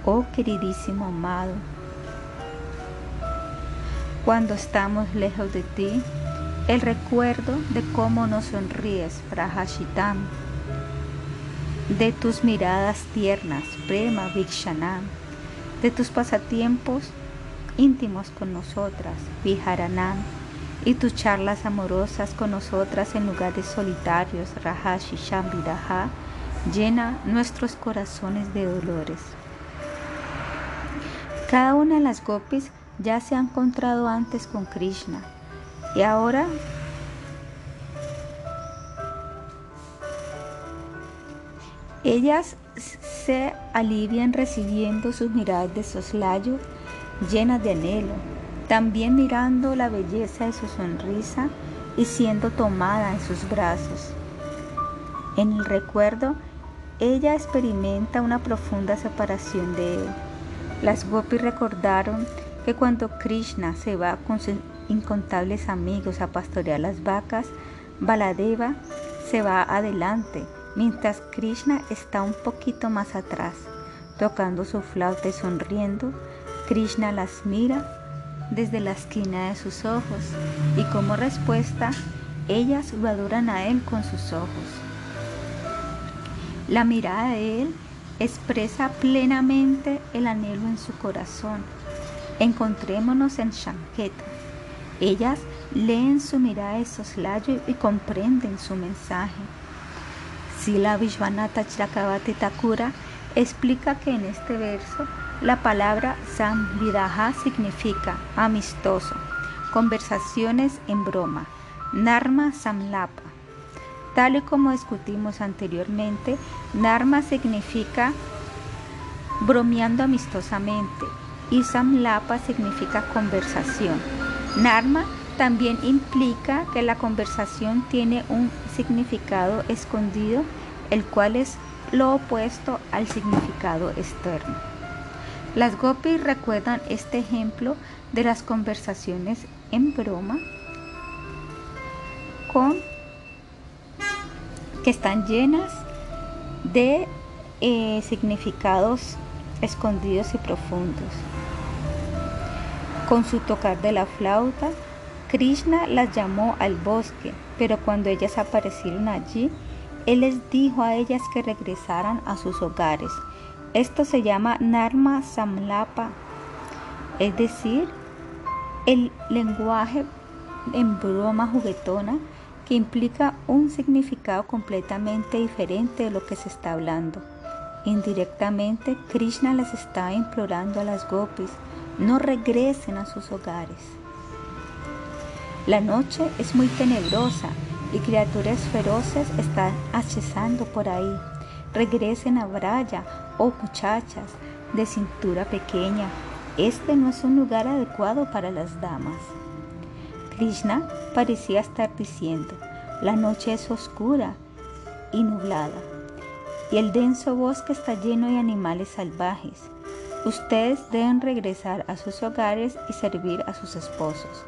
Oh queridísimo amado, cuando estamos lejos de ti, el recuerdo de cómo nos sonríes, Prahashitam, de tus miradas tiernas, Prema Vikshanam, de tus pasatiempos íntimos con nosotras, Viharanam, y tus charlas amorosas con nosotras en lugares solitarios, Rahashisham Viraha, llena nuestros corazones de dolores. Cada una de las gopis ya se ha encontrado antes con Krishna y ahora Ellas se alivian recibiendo sus miradas de soslayo llenas de anhelo, también mirando la belleza de su sonrisa y siendo tomada en sus brazos. En el recuerdo, ella experimenta una profunda separación de él. Las gopis recordaron que cuando Krishna se va con sus incontables amigos a pastorear las vacas, Baladeva se va adelante, mientras Krishna está un poquito más atrás, tocando su flauta y sonriendo. Krishna las mira desde la esquina de sus ojos y como respuesta, ellas lo adoran a él con sus ojos. La mirada de él expresa plenamente el anhelo en su corazón. Encontrémonos en Shanketa. Ellas leen su mirada de soslayo y comprenden su mensaje. Sila Vishwanatha Chakravati Thakura explica que en este verso la palabra Samvidaha significa amistoso, conversaciones en broma, Narma Samlapa. Tal y como discutimos anteriormente, Narma significa bromeando amistosamente y Samlapa significa conversación. Narma también implica que la conversación tiene un significado escondido, el cual es lo opuesto al significado externo. Las gopis recuerdan este ejemplo de las conversaciones en broma con que están llenas de eh, significados escondidos y profundos. Con su tocar de la flauta, Krishna las llamó al bosque, pero cuando ellas aparecieron allí, él les dijo a ellas que regresaran a sus hogares. Esto se llama Narma Samlapa, es decir, el lenguaje en broma juguetona que implica un significado completamente diferente de lo que se está hablando. Indirectamente, Krishna les está implorando a las gopis, no regresen a sus hogares. La noche es muy tenebrosa y criaturas feroces están accesando por ahí. Regresen a Braya, oh muchachas de cintura pequeña. Este no es un lugar adecuado para las damas. Krishna parecía estar diciendo, la noche es oscura y nublada, y el denso bosque está lleno de animales salvajes. Ustedes deben regresar a sus hogares y servir a sus esposos.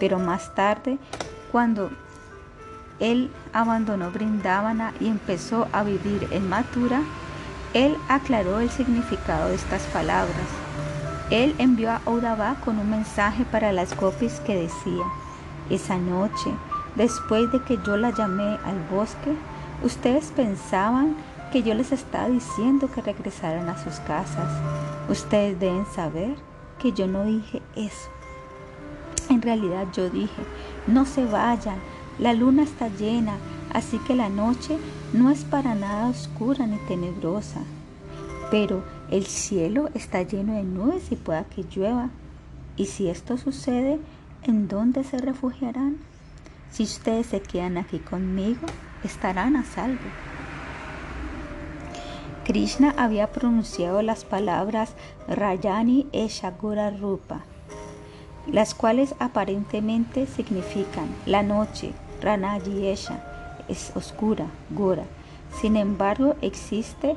Pero más tarde, cuando él abandonó Brindavana y empezó a vivir en Mathura, él aclaró el significado de estas palabras. Él envió a Audava con un mensaje para las gopis que decía, esa noche, después de que yo la llamé al bosque, ustedes pensaban que yo les estaba diciendo que regresaran a sus casas. Ustedes deben saber que yo no dije eso. En realidad yo dije, no se vayan, la luna está llena, así que la noche no es para nada oscura ni tenebrosa. Pero el cielo está lleno de nubes y pueda que llueva. Y si esto sucede, ¿En dónde se refugiarán? Si ustedes se quedan aquí conmigo, estarán a salvo. Krishna había pronunciado las palabras Rayani Eshagura Rupa, las cuales aparentemente significan la noche, Ranayi Esha, es oscura, Gora. Sin embargo, existe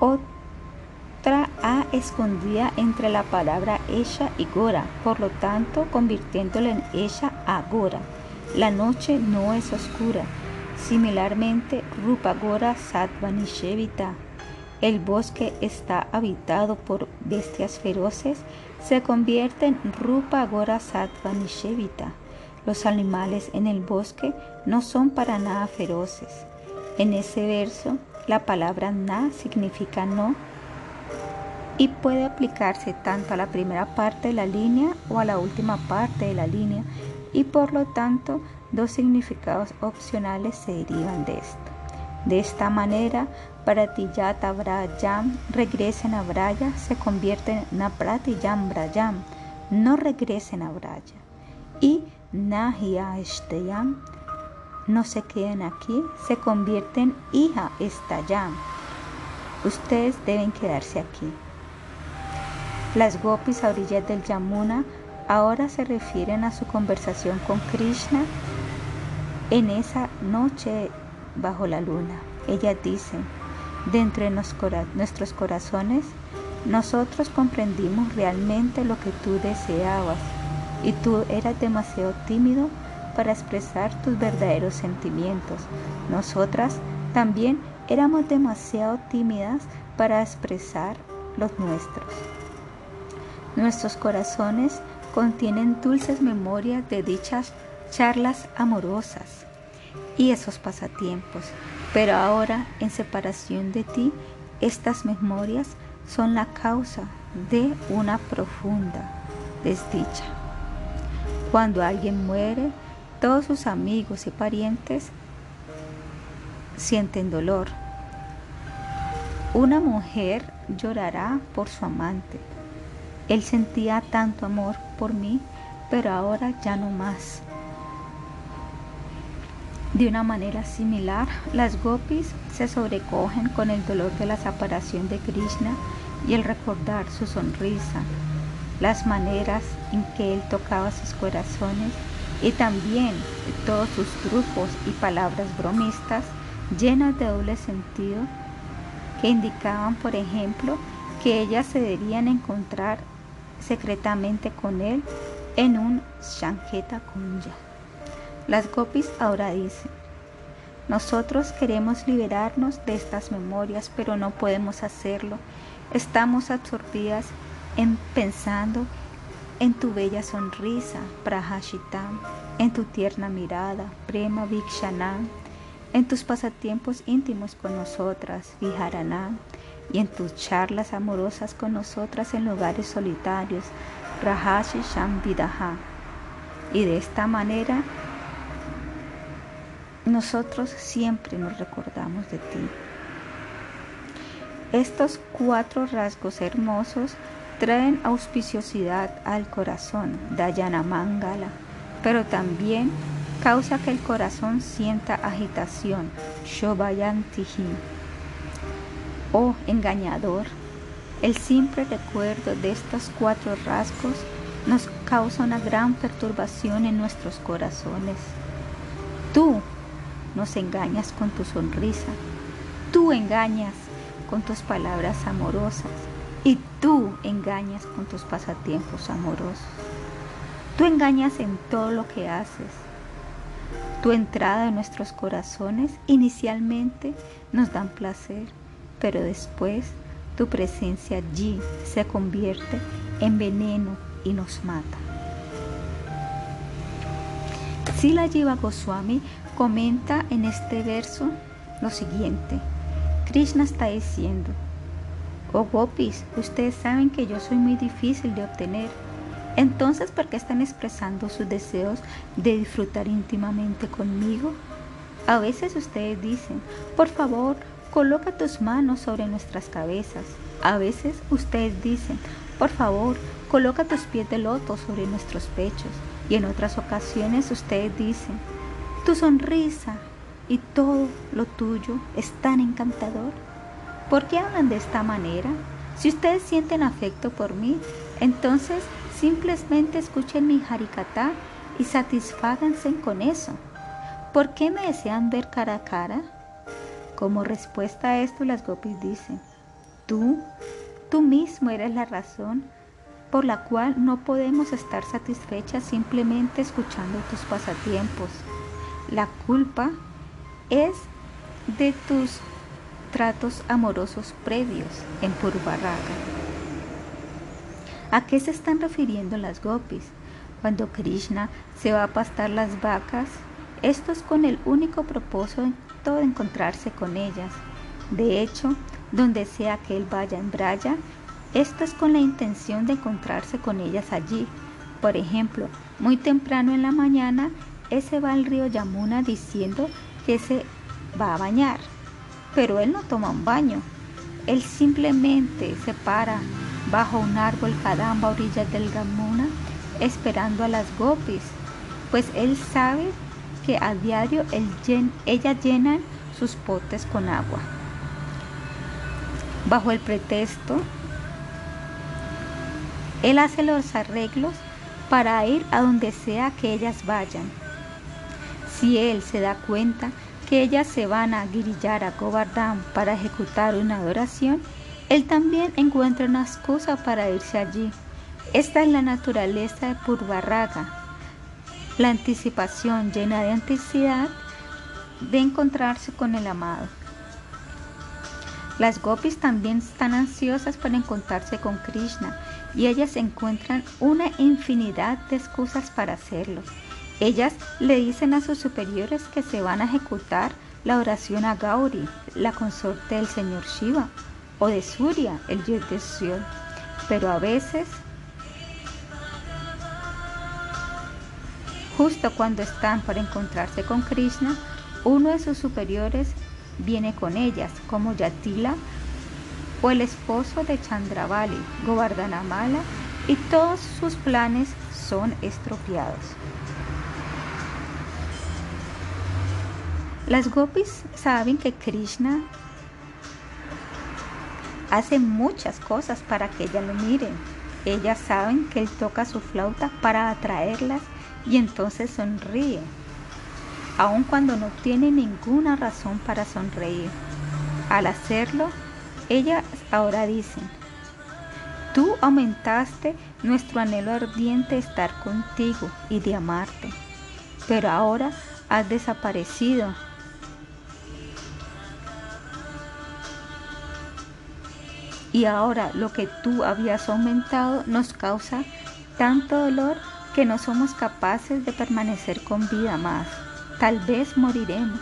otra A escondida entre la palabra Esha y Gora, por lo tanto convirtiéndole en Esha a Gora. La noche no es oscura. Similarmente, Rupa Gora Sattva Nishevita. El bosque está habitado por bestias feroces, se convierte en Rupa Gora Sattva Nishevita. Los animales en el bosque no son para nada feroces. En ese verso, la palabra na significa no y puede aplicarse tanto a la primera parte de la línea o a la última parte de la línea y por lo tanto dos significados opcionales se derivan de esto. De esta manera, Pratiyata Brayam regresen a Braya se convierte en Napratiyam Brayam, no regresen a Braya. Y Nahya no se queden aquí, se convierte en Hija Estayam ustedes deben quedarse aquí. Las gopis a orillas del Yamuna ahora se refieren a su conversación con Krishna en esa noche bajo la luna. Ellas dicen, dentro de nuestros corazones, nosotros comprendimos realmente lo que tú deseabas y tú eras demasiado tímido para expresar tus verdaderos sentimientos. Nosotras también éramos demasiado tímidas para expresar los nuestros. Nuestros corazones contienen dulces memorias de dichas charlas amorosas y esos pasatiempos, pero ahora en separación de ti, estas memorias son la causa de una profunda desdicha. Cuando alguien muere, todos sus amigos y parientes sienten dolor. Una mujer llorará por su amante. Él sentía tanto amor por mí, pero ahora ya no más. De una manera similar, las gopis se sobrecogen con el dolor de la separación de Krishna y el recordar su sonrisa, las maneras en que él tocaba sus corazones y también todos sus trucos y palabras bromistas llenas de doble sentido que indicaban, por ejemplo, que ellas se deberían encontrar secretamente con él en un Shanketa Kunja. Las gopis ahora dicen, nosotros queremos liberarnos de estas memorias, pero no podemos hacerlo. Estamos absorbidas en pensando en tu bella sonrisa, Prahashitam, en tu tierna mirada, Prema Vikshanam, en tus pasatiempos íntimos con nosotras, Viharanam, y en tus charlas amorosas con nosotras en lugares solitarios, Rahashi Vidaha. Y de esta manera nosotros siempre nos recordamos de ti. Estos cuatro rasgos hermosos traen auspiciosidad al corazón, Dayana Mangala, pero también causa que el corazón sienta agitación, Shobayantihi. Oh engañador, el simple recuerdo de estos cuatro rasgos nos causa una gran perturbación en nuestros corazones. Tú nos engañas con tu sonrisa, tú engañas con tus palabras amorosas y tú engañas con tus pasatiempos amorosos. Tú engañas en todo lo que haces. Tu entrada en nuestros corazones inicialmente nos dan placer, pero después tu presencia allí se convierte en veneno y nos mata. Sila Jiva Goswami comenta en este verso lo siguiente. Krishna está diciendo, oh gopis, ustedes saben que yo soy muy difícil de obtener. Entonces, ¿por qué están expresando sus deseos de disfrutar íntimamente conmigo? A veces ustedes dicen, por favor, coloca tus manos sobre nuestras cabezas. A veces ustedes dicen, por favor, coloca tus pies de loto sobre nuestros pechos. Y en otras ocasiones ustedes dicen, tu sonrisa y todo lo tuyo es tan encantador. ¿Por qué hablan de esta manera? Si ustedes sienten afecto por mí, entonces simplemente escuchen mi harikata y satisfáganse con eso. ¿Por qué me desean ver cara a cara? Como respuesta a esto, las gopis dicen, tú, tú mismo eres la razón por la cual no podemos estar satisfechas simplemente escuchando tus pasatiempos. La culpa es de tus tratos amorosos previos en Purvaraka. ¿A qué se están refiriendo las gopis? Cuando Krishna se va a pastar las vacas, esto es con el único propósito de encontrarse con ellas. De hecho, donde sea que él vaya en Braya, esto es con la intención de encontrarse con ellas allí. Por ejemplo, muy temprano en la mañana, ese va al río Yamuna diciendo que se va a bañar, pero él no toma un baño. Él simplemente se para bajo un árbol cadamba a orillas del Yamuna esperando a las gopis, pues él sabe que a diario ellas llenan sus potes con agua. bajo el pretexto, él hace los arreglos para ir a donde sea que ellas vayan. Si él se da cuenta ellas se van a guirillar a Govardhan para ejecutar una adoración, él también encuentra una excusa para irse allí. Esta es la naturaleza de Purvarraga, la anticipación llena de anticidad de encontrarse con el amado. Las gopis también están ansiosas por encontrarse con Krishna y ellas encuentran una infinidad de excusas para hacerlo. Ellas le dicen a sus superiores que se van a ejecutar la oración a Gauri, la consorte del señor Shiva, o de Surya, el dios de Sion. Pero a veces, justo cuando están por encontrarse con Krishna, uno de sus superiores viene con ellas, como Yatila o el esposo de Chandravali, Govardhanamala, y todos sus planes son estropeados. Las gopis saben que Krishna hace muchas cosas para que ellas lo miren. Ellas saben que él toca su flauta para atraerlas y entonces sonríe, aun cuando no tiene ninguna razón para sonreír. Al hacerlo, ellas ahora dicen, tú aumentaste nuestro anhelo ardiente de estar contigo y de amarte, pero ahora has desaparecido. Y ahora lo que tú habías aumentado nos causa tanto dolor que no somos capaces de permanecer con vida más. Tal vez moriremos.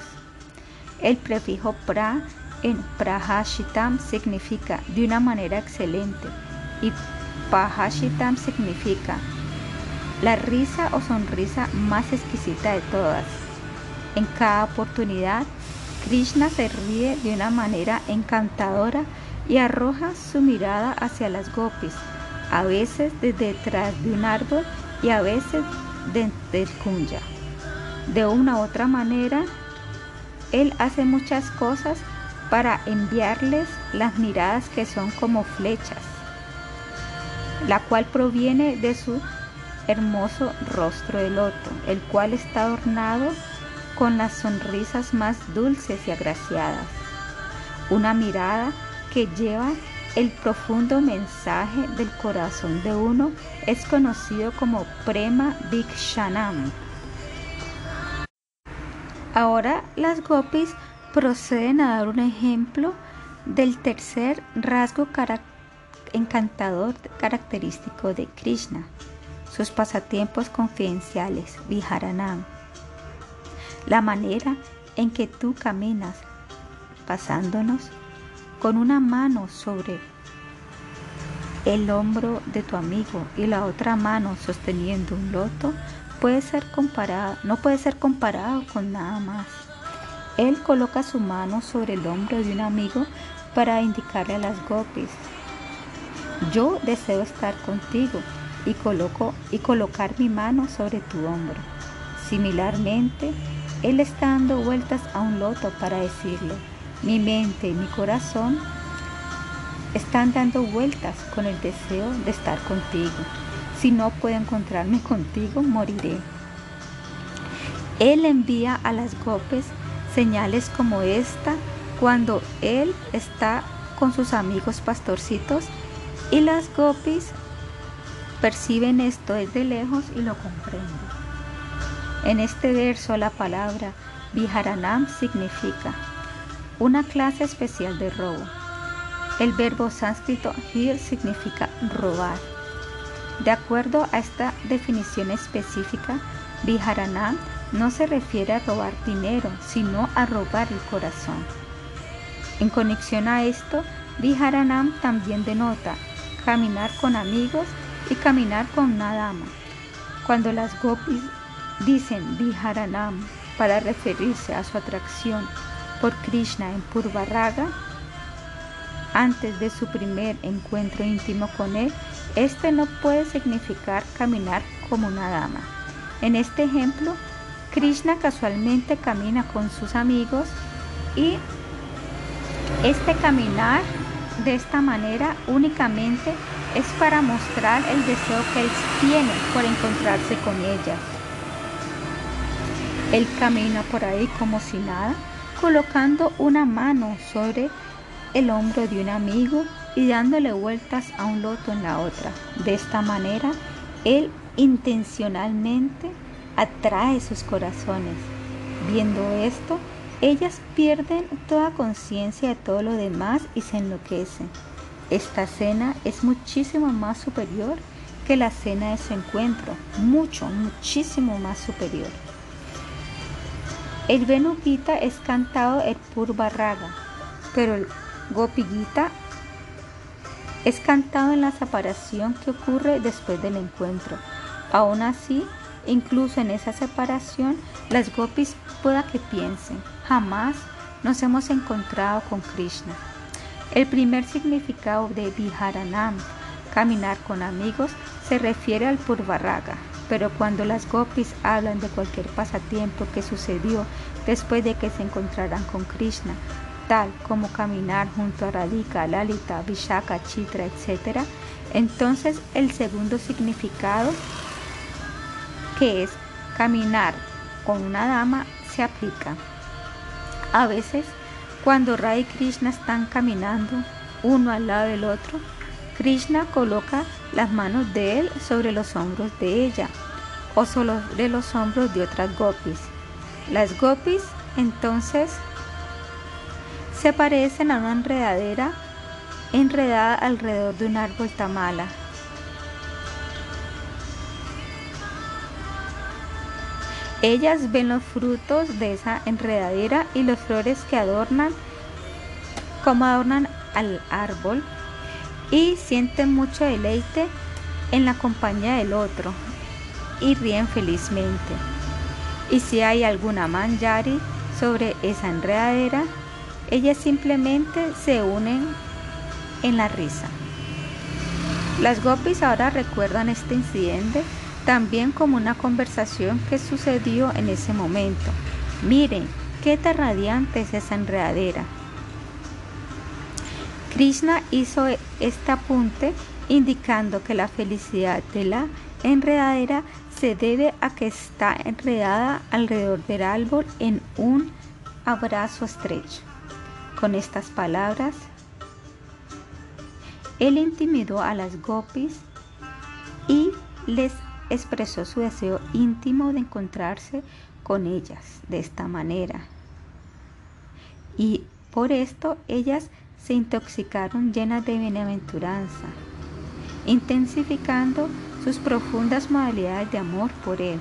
El prefijo pra en Prahashitam significa de una manera excelente y Pahashitam significa la risa o sonrisa más exquisita de todas. En cada oportunidad, Krishna se ríe de una manera encantadora y arroja su mirada hacia las gopis, a veces desde detrás de un árbol y a veces desde el kunya. De una u otra manera, él hace muchas cosas para enviarles las miradas que son como flechas, la cual proviene de su hermoso rostro de loto, el cual está adornado con las sonrisas más dulces y agraciadas. Una mirada que lleva el profundo mensaje del corazón de uno es conocido como Prema Vikshanam. Ahora las gopis proceden a dar un ejemplo del tercer rasgo encantador característico de Krishna, sus pasatiempos confidenciales, Viharanam. La manera en que tú caminas pasándonos con una mano sobre el hombro de tu amigo y la otra mano sosteniendo un loto puede ser comparado, no puede ser comparado con nada más. Él coloca su mano sobre el hombro de un amigo para indicarle a las gopis, yo deseo estar contigo y, coloco, y colocar mi mano sobre tu hombro. Similarmente, él está dando vueltas a un loto para decirle, mi mente y mi corazón están dando vueltas con el deseo de estar contigo. Si no puedo encontrarme contigo, moriré. Él envía a las gopes señales como esta cuando él está con sus amigos pastorcitos y las gopis perciben esto desde lejos y lo comprenden. En este verso la palabra Viharanam significa una clase especial de robo. El verbo sánscrito hir significa robar. De acuerdo a esta definición específica, Viharanam no se refiere a robar dinero, sino a robar el corazón. En conexión a esto, Viharanam también denota caminar con amigos y caminar con una dama. Cuando las gopis dicen Viharanam para referirse a su atracción por Krishna en Purvaraga, antes de su primer encuentro íntimo con él, este no puede significar caminar como una dama. En este ejemplo, Krishna casualmente camina con sus amigos y este caminar de esta manera únicamente es para mostrar el deseo que él tiene por encontrarse con ella. Él camina por ahí como si nada, colocando una mano sobre el hombro de un amigo y dándole vueltas a un loto en la otra. De esta manera, él intencionalmente atrae sus corazones. Viendo esto, ellas pierden toda conciencia de todo lo demás y se enloquecen. Esta cena es muchísimo más superior que la cena de su encuentro, mucho, muchísimo más superior. El Venu es cantado el Purva Raga, pero el Gopi es cantado en la separación que ocurre después del encuentro. Aún así, incluso en esa separación, las gopis pueda que piensen, jamás nos hemos encontrado con Krishna. El primer significado de Viharanam, caminar con amigos, se refiere al Purvaraga, pero cuando las gopis hablan de cualquier pasatiempo que sucedió después de que se encontraran con Krishna, tal como caminar junto a Radhika, Lalita, Vishaka, Chitra, etc., entonces el segundo significado, que es caminar con una dama, se aplica. A veces, cuando Radha y Krishna están caminando uno al lado del otro, Krishna coloca las manos de él sobre los hombros de ella o sobre los hombros de otras gopis. Las gopis entonces se parecen a una enredadera enredada alrededor de un árbol tamala. Ellas ven los frutos de esa enredadera y las flores que adornan, como adornan al árbol, y sienten mucho deleite en la compañía del otro y ríen felizmente. Y si hay alguna manjari sobre esa enredadera, ellas simplemente se unen en la risa. Las gopis ahora recuerdan este incidente también como una conversación que sucedió en ese momento. Miren, qué tan radiante es esa enredadera. Krishna hizo este apunte indicando que la felicidad de la enredadera se debe a que está enredada alrededor del árbol en un abrazo estrecho. Con estas palabras, él intimidó a las gopis y les expresó su deseo íntimo de encontrarse con ellas de esta manera. Y por esto ellas se intoxicaron llenas de bienaventuranza, intensificando sus profundas modalidades de amor por él.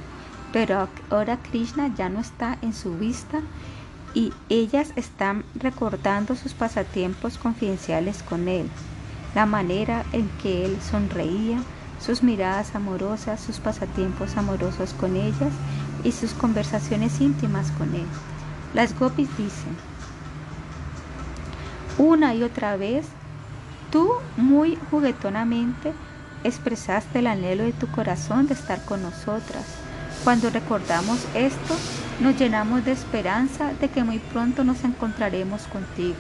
Pero ahora Krishna ya no está en su vista y ellas están recordando sus pasatiempos confidenciales con él, la manera en que él sonreía, sus miradas amorosas, sus pasatiempos amorosos con ellas y sus conversaciones íntimas con él. Las gopis dicen, una y otra vez, tú muy juguetonamente expresaste el anhelo de tu corazón de estar con nosotras. Cuando recordamos esto, nos llenamos de esperanza de que muy pronto nos encontraremos contigo.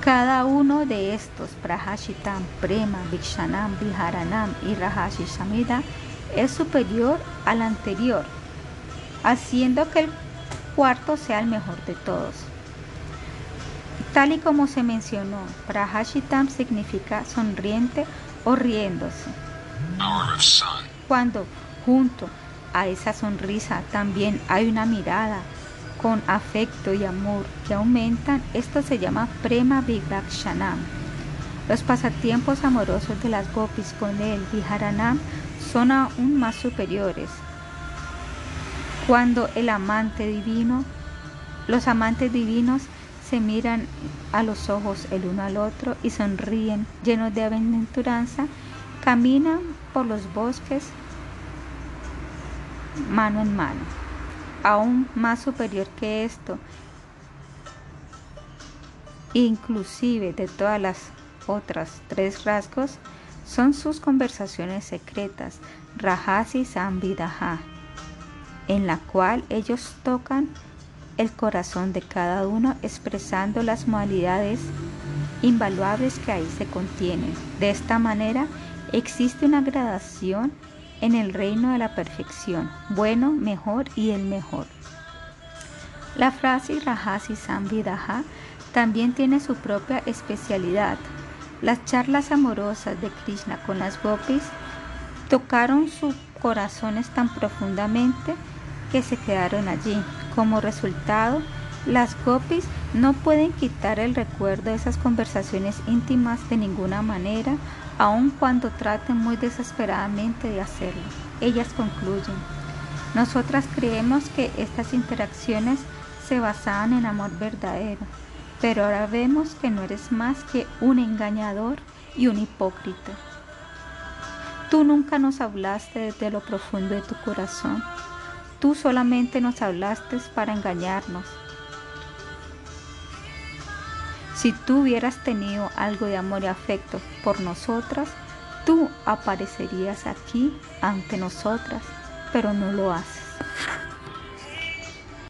Cada uno de estos, Prahashitam, Prema, Vikshanam, Viharanam y Rahashi Samida, es superior al anterior, haciendo que el cuarto sea el mejor de todos. Tal y como se mencionó, Prahashitam significa sonriente o riéndose. Cuando junto a esa sonrisa también hay una mirada con afecto y amor que aumentan, esto se llama Prema Vivakshanam. Los pasatiempos amorosos de las gopis con el Viharanam son aún más superiores. Cuando el amante divino, los amantes divinos se miran a los ojos el uno al otro y sonríen llenos de aventuranza, caminan por los bosques mano en mano. Aún más superior que esto, inclusive de todas las otras tres rasgos, son sus conversaciones secretas, Rajasi Samvidaha, en la cual ellos tocan el corazón de cada uno expresando las modalidades invaluables que ahí se contienen. De esta manera existe una gradación en el reino de la perfección, bueno, mejor y el mejor. La frase Rajasi Samvidaha también tiene su propia especialidad. Las charlas amorosas de Krishna con las gopis tocaron sus corazones tan profundamente que se quedaron allí. Como resultado, las gopis no pueden quitar el recuerdo de esas conversaciones íntimas de ninguna manera, aun cuando traten muy desesperadamente de hacerlo. Ellas concluyen, nosotras creemos que estas interacciones se basaban en amor verdadero, pero ahora vemos que no eres más que un engañador y un hipócrita. Tú nunca nos hablaste desde lo profundo de tu corazón. Tú solamente nos hablaste para engañarnos. Si tú hubieras tenido algo de amor y afecto por nosotras, tú aparecerías aquí ante nosotras, pero no lo haces.